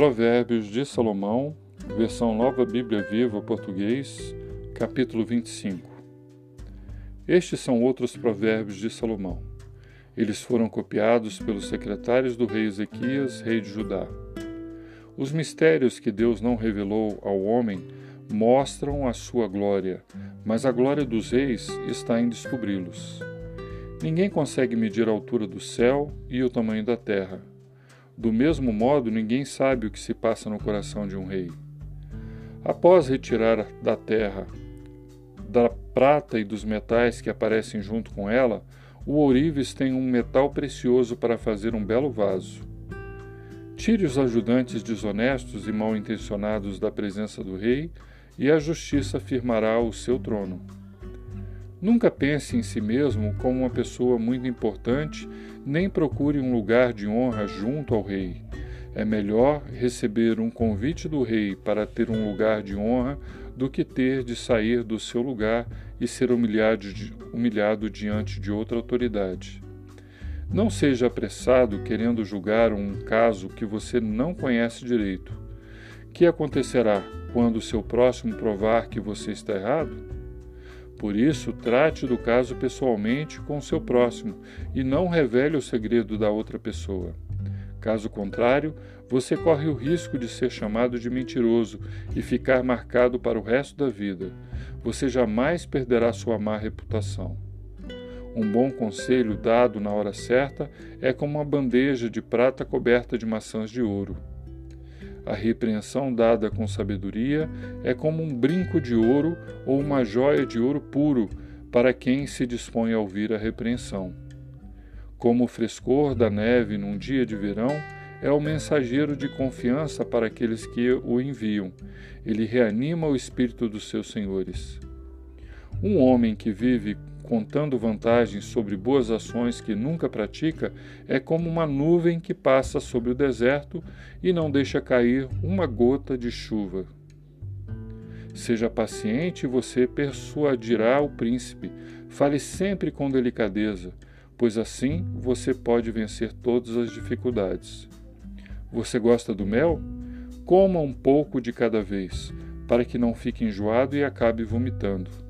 Provérbios de Salomão, versão Nova Bíblia Viva Português, capítulo 25. Estes são outros provérbios de Salomão. Eles foram copiados pelos secretários do rei Ezequias, rei de Judá. Os mistérios que Deus não revelou ao homem mostram a sua glória, mas a glória dos reis está em descobri-los. Ninguém consegue medir a altura do céu e o tamanho da terra. Do mesmo modo, ninguém sabe o que se passa no coração de um rei. Após retirar da terra da prata e dos metais que aparecem junto com ela, o ourives tem um metal precioso para fazer um belo vaso. Tire os ajudantes desonestos e mal intencionados da presença do rei, e a justiça firmará o seu trono. Nunca pense em si mesmo como uma pessoa muito importante, nem procure um lugar de honra junto ao rei. É melhor receber um convite do rei para ter um lugar de honra do que ter de sair do seu lugar e ser humilhado, humilhado diante de outra autoridade. Não seja apressado querendo julgar um caso que você não conhece direito. Que acontecerá quando seu próximo provar que você está errado? Por isso, trate do caso pessoalmente com o seu próximo e não revele o segredo da outra pessoa. Caso contrário, você corre o risco de ser chamado de mentiroso e ficar marcado para o resto da vida. Você jamais perderá sua má reputação. Um bom conselho dado na hora certa é como uma bandeja de prata coberta de maçãs de ouro. A repreensão dada com sabedoria é como um brinco de ouro ou uma joia de ouro puro para quem se dispõe a ouvir a repreensão. Como o frescor da neve num dia de verão, é o mensageiro de confiança para aqueles que o enviam. Ele reanima o espírito dos seus senhores. Um homem que vive contando vantagens sobre boas ações que nunca pratica, é como uma nuvem que passa sobre o deserto e não deixa cair uma gota de chuva. Seja paciente e você persuadirá o príncipe. Fale sempre com delicadeza, pois assim você pode vencer todas as dificuldades. Você gosta do mel? Coma um pouco de cada vez, para que não fique enjoado e acabe vomitando.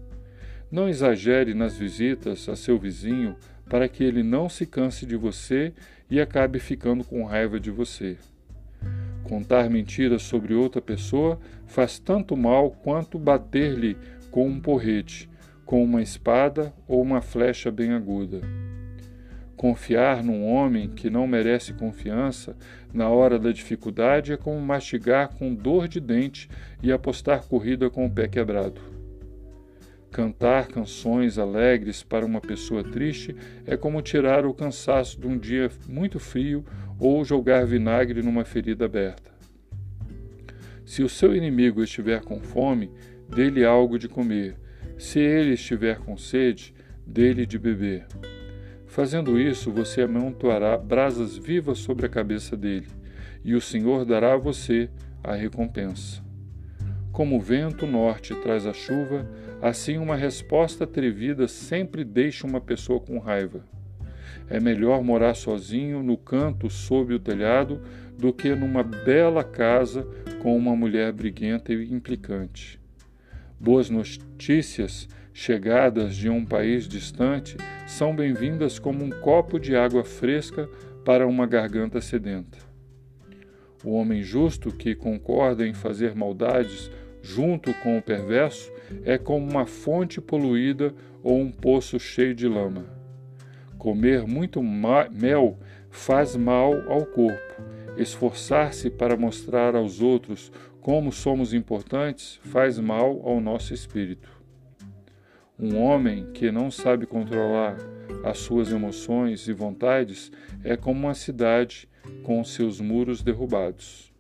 Não exagere nas visitas a seu vizinho para que ele não se canse de você e acabe ficando com raiva de você. Contar mentiras sobre outra pessoa faz tanto mal quanto bater-lhe com um porrete, com uma espada ou uma flecha bem aguda. Confiar num homem que não merece confiança na hora da dificuldade é como mastigar com dor de dente e apostar corrida com o pé quebrado. Cantar canções alegres para uma pessoa triste é como tirar o cansaço de um dia muito frio ou jogar vinagre numa ferida aberta. Se o seu inimigo estiver com fome, dê-lhe algo de comer. Se ele estiver com sede, dê-lhe de beber. Fazendo isso, você amontoará brasas vivas sobre a cabeça dele, e o Senhor dará a você a recompensa. Como o vento norte traz a chuva, assim uma resposta atrevida sempre deixa uma pessoa com raiva. É melhor morar sozinho no canto sob o telhado do que numa bela casa com uma mulher briguenta e implicante. Boas notícias chegadas de um país distante são bem-vindas como um copo de água fresca para uma garganta sedenta. O homem justo que concorda em fazer maldades junto com o perverso é como uma fonte poluída ou um poço cheio de lama. Comer muito mel faz mal ao corpo. Esforçar-se para mostrar aos outros como somos importantes faz mal ao nosso espírito. Um homem que não sabe controlar as suas emoções e vontades é como uma cidade com seus muros derrubados.